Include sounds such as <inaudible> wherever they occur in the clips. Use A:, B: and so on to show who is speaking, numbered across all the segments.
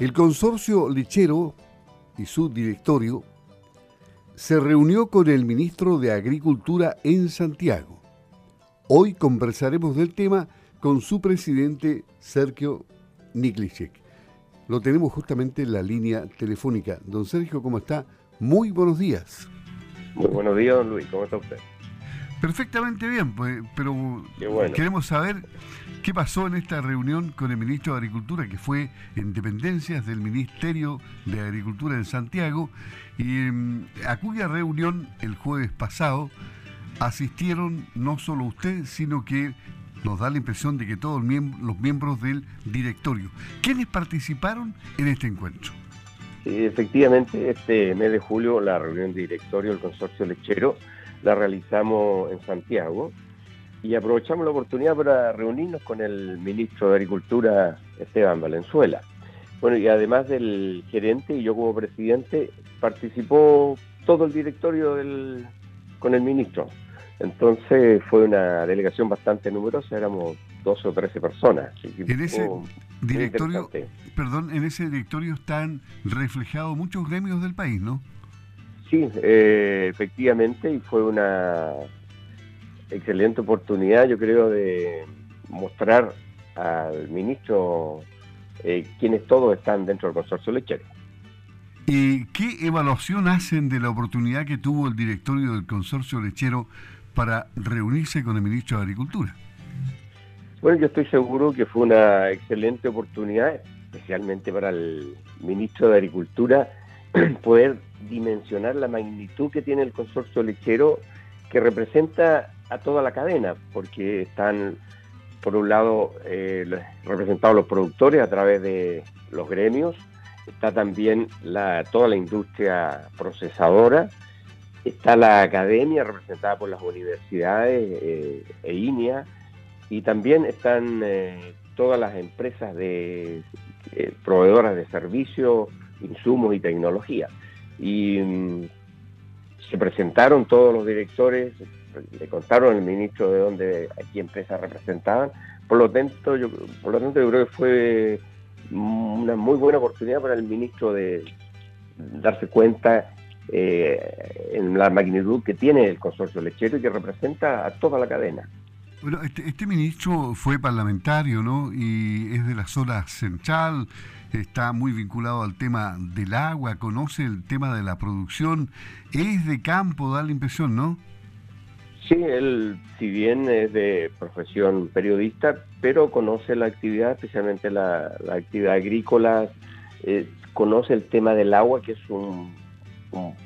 A: El consorcio lechero y su directorio se reunió con el ministro de Agricultura en Santiago. Hoy conversaremos del tema con su presidente Sergio Niklicek. Lo tenemos justamente en la línea telefónica. Don Sergio, ¿cómo está? Muy buenos días.
B: Muy buenos días, don Luis. ¿Cómo está usted?
A: Perfectamente bien, pues, pero queremos saber qué pasó en esta reunión con el ministro de Agricultura, que fue en dependencias del Ministerio de Agricultura en Santiago, y mm, a cuya reunión el jueves pasado asistieron no solo usted, sino que nos da la impresión de que todos los miembros del directorio. ¿Quiénes participaron en este encuentro?
B: Sí, efectivamente, este mes de julio la reunión de directorio del consorcio lechero la realizamos en Santiago y aprovechamos la oportunidad para reunirnos con el ministro de Agricultura, Esteban Valenzuela. Bueno, y además del gerente y yo como presidente, participó todo el directorio del, con el ministro. Entonces fue una delegación bastante numerosa, éramos 12 o 13 personas.
A: En ese directorio, perdón, en ese directorio están reflejados muchos gremios del país, ¿no?
B: Sí, eh, efectivamente, y fue una excelente oportunidad, yo creo, de mostrar al ministro eh, quienes todos están dentro del consorcio lechero.
A: ¿Y qué evaluación hacen de la oportunidad que tuvo el directorio del consorcio lechero para reunirse con el ministro de Agricultura?
B: Bueno, yo estoy seguro que fue una excelente oportunidad, especialmente para el ministro de Agricultura, <clears throat> poder dimensionar la magnitud que tiene el consorcio lechero que representa a toda la cadena, porque están, por un lado, eh, representados los productores a través de los gremios, está también toda la industria procesadora, está la academia representada por las universidades eh, e INEA, y también están eh, todas las empresas de proveedoras de servicios, insumos y tecnología. Y mm, se presentaron todos los directores, le contaron al ministro de dónde, a qué empresas representaban. Por lo tanto, yo, por lo tanto, yo creo que fue una muy buena oportunidad para el ministro de darse cuenta eh, en la magnitud que tiene el consorcio lechero y que representa a toda la cadena.
A: Bueno, este, este ministro fue parlamentario, ¿no? Y es de la zona central está muy vinculado al tema del agua, conoce el tema de la producción, es de campo, da la impresión, ¿no?
B: Sí, él, si bien es de profesión periodista, pero conoce la actividad, especialmente la, actividad agrícola, eh, conoce el tema del agua, que es un,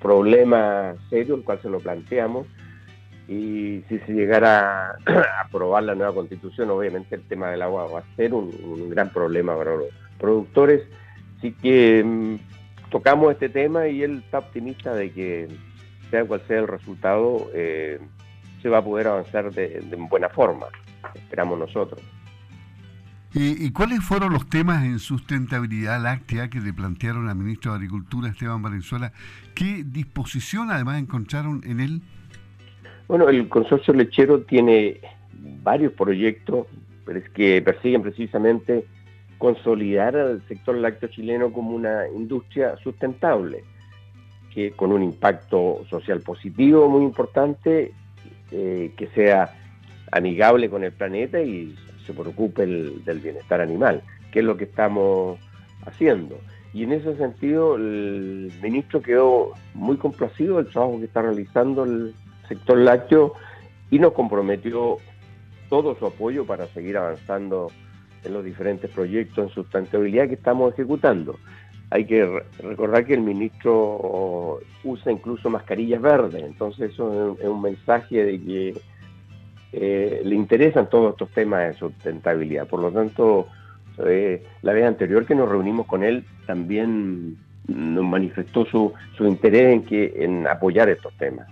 B: problema serio, el cual se lo planteamos, y si se llegara a <clears throat> aprobar la nueva constitución, obviamente el tema del agua va a ser un, gran problema para los productores. Así que mm, tocamos este tema y él está optimista de que, sea cual sea el resultado, eh, se va a poder avanzar de, buena forma, esperamos nosotros.
A: ¿Y, cuáles fueron los temas en sustentabilidad láctea que le plantearon al ministro de Agricultura, Esteban Valenzuela? ¿Qué disposición además encontraron en él?
B: Bueno, el consorcio lechero tiene varios proyectos pero es que persiguen precisamente consolidar al sector lácteo chileno como una industria sustentable, que con un impacto social positivo muy importante, eh, que sea amigable con el planeta y se preocupe del bienestar animal, que es lo que estamos haciendo. Y en ese sentido el ministro quedó muy complacido del trabajo que está realizando el sector lácteo y nos comprometió todo su apoyo para seguir avanzando en los diferentes proyectos en sustentabilidad que estamos ejecutando. Hay que recordar que el ministro usa incluso mascarillas verdes, entonces eso es un mensaje de que eh, le interesan todos estos temas de sustentabilidad. Por lo tanto, eh, la vez anterior que nos reunimos con él también nos manifestó su, su interés en, que, en apoyar estos temas.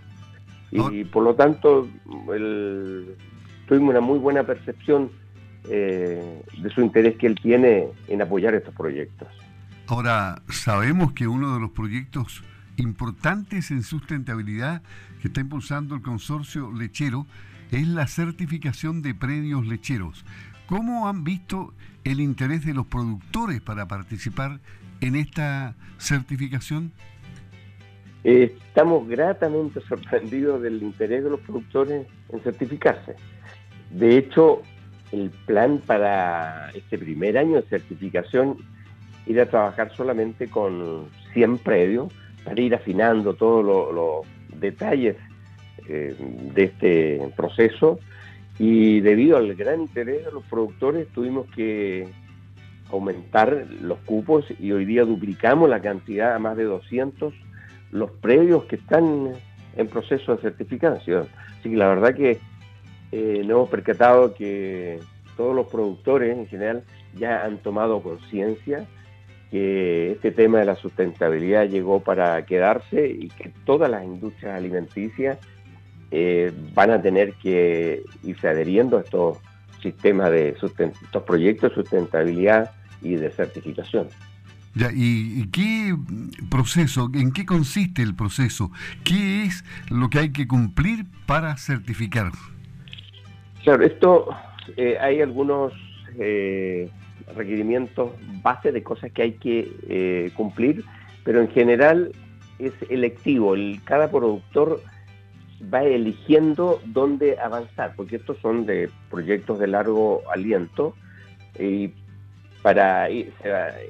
B: Y, por lo tanto, tuvimos una muy buena percepción eh, de su interés que él tiene en apoyar estos proyectos.
A: Ahora, sabemos que uno de los proyectos importantes en sustentabilidad que está impulsando el consorcio lechero es la certificación de predios lecheros. ¿Cómo han visto el interés de los productores para participar en esta certificación?
B: Estamos gratamente sorprendidos del interés de los productores en certificarse. De hecho, el plan para este primer año de certificación era trabajar solamente con 100 predios para ir afinando todos los detalles eh, de este proceso y debido al gran interés de los productores tuvimos que aumentar los cupos y hoy día duplicamos la cantidad a más de 200 los predios que están en proceso de certificación. Así que la verdad que eh, nos hemos percatado que todos los productores en general ya han tomado conciencia que este tema de la sustentabilidad llegó para quedarse y que todas las industrias alimenticias eh, van a tener que irse adheriendo a estos sistemas de estos proyectos de sustentabilidad y de certificación.
A: Ya, ¿y, qué proceso, en qué consiste el proceso? ¿Qué es lo que hay que cumplir para certificar?
B: Claro, esto eh, hay algunos eh, requerimientos base de cosas que hay que eh, cumplir, pero en general es electivo. El, cada productor va eligiendo dónde avanzar, porque estos son de proyectos de largo aliento y para ir,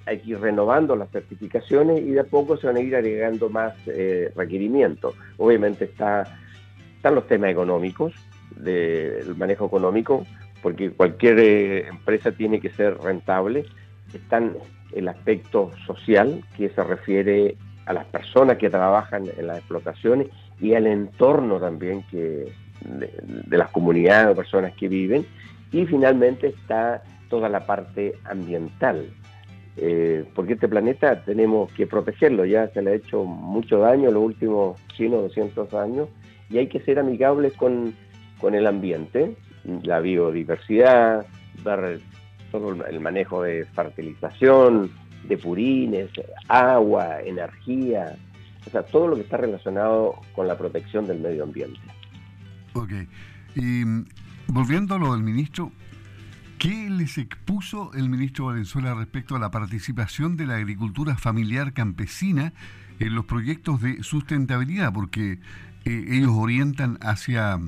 B: hay que ir renovando las certificaciones y de a poco se van a ir agregando más eh, requerimientos. Obviamente está, están los temas económicos, del manejo económico, porque cualquier eh, empresa tiene que ser rentable. Están el aspecto social, que se refiere a las personas que trabajan en las explotaciones y al entorno también que de, de las comunidades o personas que viven. Y finalmente está toda la parte ambiental. Eh, porque este planeta tenemos que protegerlo, ya se le ha hecho mucho daño los últimos 100 o 200 años y hay que ser amigables con, el ambiente, la biodiversidad, dar todo el manejo de fertilización, de purines, agua, energía, o sea, todo lo que está relacionado con la protección del medio ambiente.
A: Ok. Y mm, volviendo a lo del ministro, ¿Qué les expuso el ministro Valenzuela respecto a la participación de la agricultura familiar campesina en los proyectos de sustentabilidad? Porque eh, ellos orientan hacia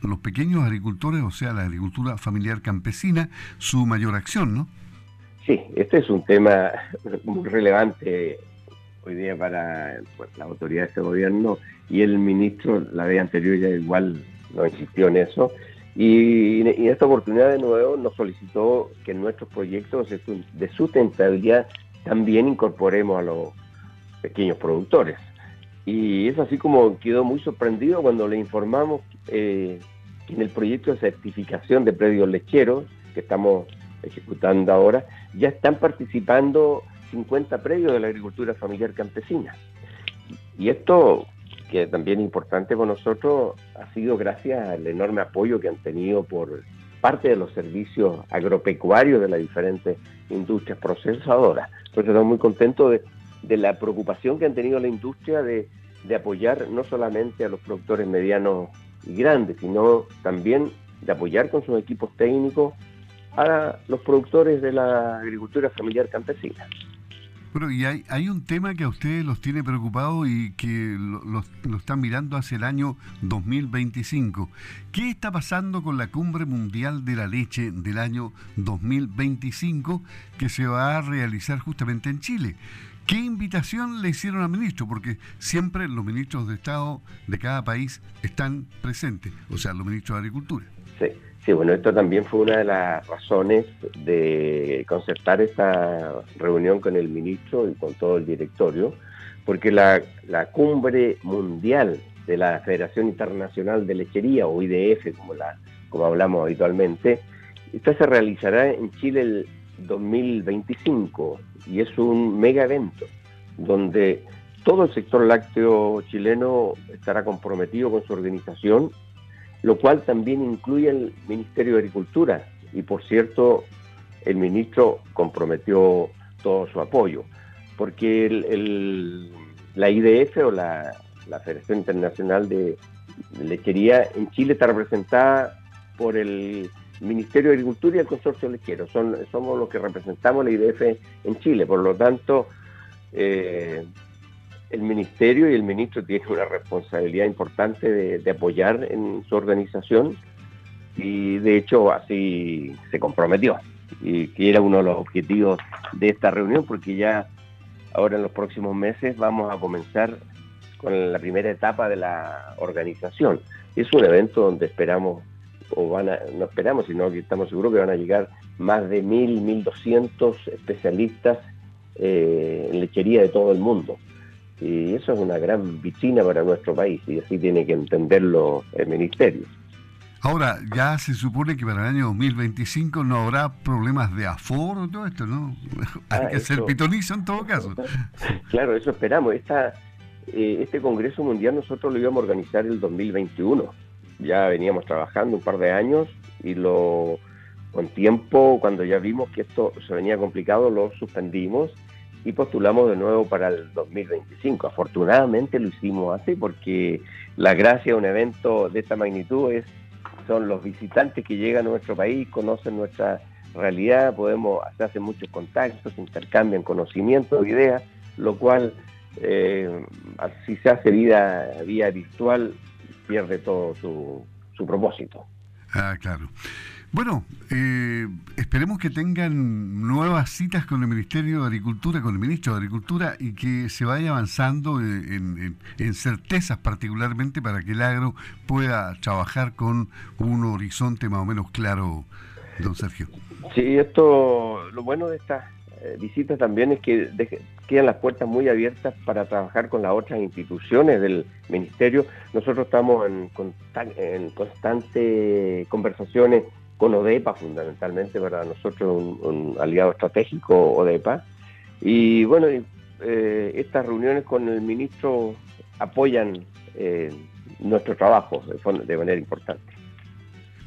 A: los pequeños agricultores, o sea, la agricultura familiar campesina, su mayor acción, ¿no?
B: Sí, este es un tema muy relevante hoy día para pues, la autoridad de este gobierno y el ministro la vez anterior ya igual no insistió en eso y, en esta oportunidad de nuevo nos solicitó que en nuestros proyectos de sustentabilidad también incorporemos a los pequeños productores. Y es así como quedó muy sorprendido cuando le informamos eh, que en el proyecto de certificación de predios lecheros que estamos ejecutando ahora, ya están participando 50 predios de la agricultura familiar campesina. Y esto que también importante para nosotros ha sido gracias al enorme apoyo que han tenido por parte de los servicios agropecuarios de las diferentes industrias procesadoras. Entonces estamos muy contentos de, la preocupación que han tenido la industria de apoyar no solamente a los productores medianos y grandes, sino también de apoyar con sus equipos técnicos a los productores de la agricultura familiar campesina.
A: Bueno, y hay, un tema que a ustedes los tiene preocupados y que lo, están mirando hacia el año 2025. ¿Qué está pasando con la Cumbre Mundial de la Leche del año 2025 que se va a realizar justamente en Chile? ¿Qué invitación le hicieron al ministro? Porque siempre los ministros de Estado de cada país están presentes, o sea, los ministros de Agricultura.
B: Sí. Sí, bueno, esto también fue una de las razones de concertar esta reunión con el ministro y con todo el directorio, porque la, cumbre mundial de la Federación Internacional de Lechería, o IDF, como, la, como hablamos habitualmente, esta se realizará en Chile el 2025 y es un mega evento donde todo el sector lácteo chileno estará comprometido con su organización lo cual también incluye el Ministerio de Agricultura. Y por cierto, el ministro comprometió todo su apoyo, porque la IDF o la, Federación Internacional de Lechería en Chile está representada por el Ministerio de Agricultura y el Consorcio Lechero. Son, somos los que representamos la IDF en Chile. Por lo tanto, eh, el Ministerio y el Ministro tienen una responsabilidad importante de, apoyar en su organización y de hecho así se comprometió y que era uno de los objetivos de esta reunión porque ya ahora en los próximos meses vamos a comenzar con la primera etapa de la organización. Es un evento donde esperamos o van a, no esperamos, sino que estamos seguros que van a llegar más de mil, mil doscientos especialistas eh, en lechería de todo el mundo. Y eso es una gran vicina para nuestro país y así tiene que entenderlo el Ministerio.
A: Ahora, ya se supone que para el año 2025 no habrá problemas de aforo todo esto, ¿no? <laughs> Hay ah, que ser pitonizo en todo caso. <laughs>
B: claro, eso esperamos. Esta, eh, este Congreso Mundial nosotros lo íbamos a organizar el 2021 ya veníamos trabajando un par de años y lo con tiempo, cuando ya vimos que esto se venía complicado, lo suspendimos y postulamos de nuevo para el 2025. Afortunadamente lo hicimos así porque la gracia de un evento de esta magnitud es son los visitantes que llegan a nuestro país, conocen nuestra realidad, podemos hacer muchos contactos, intercambian conocimientos, ideas, lo cual eh, si se hace vida vía virtual pierde todo su, su propósito.
A: Ah, claro. Bueno, eh, esperemos que tengan nuevas citas con el Ministerio de Agricultura, con el Ministro de Agricultura y que se vaya avanzando en, certezas particularmente para que el agro pueda trabajar con un horizonte más o menos claro, don Sergio.
B: Sí, esto, lo bueno de estas eh, visitas también es que quedan las puertas muy abiertas para trabajar con las otras instituciones del ministerio. Nosotros estamos en, en constantes conversaciones con ODEPA, fundamentalmente para nosotros un, aliado estratégico ODEPA. Y bueno, eh, estas reuniones con el ministro apoyan eh, nuestro trabajo de, manera importante.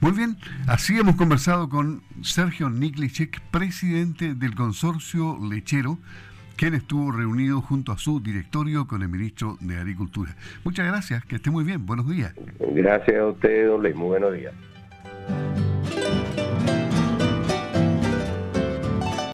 A: Muy bien, así hemos conversado con Sergio Niklicek, presidente del consorcio lechero quien estuvo reunido junto a su directorio con el ministro de Agricultura. Muchas gracias, que esté muy bien, buenos días.
B: Gracias a usted, don Luis, muy buenos días.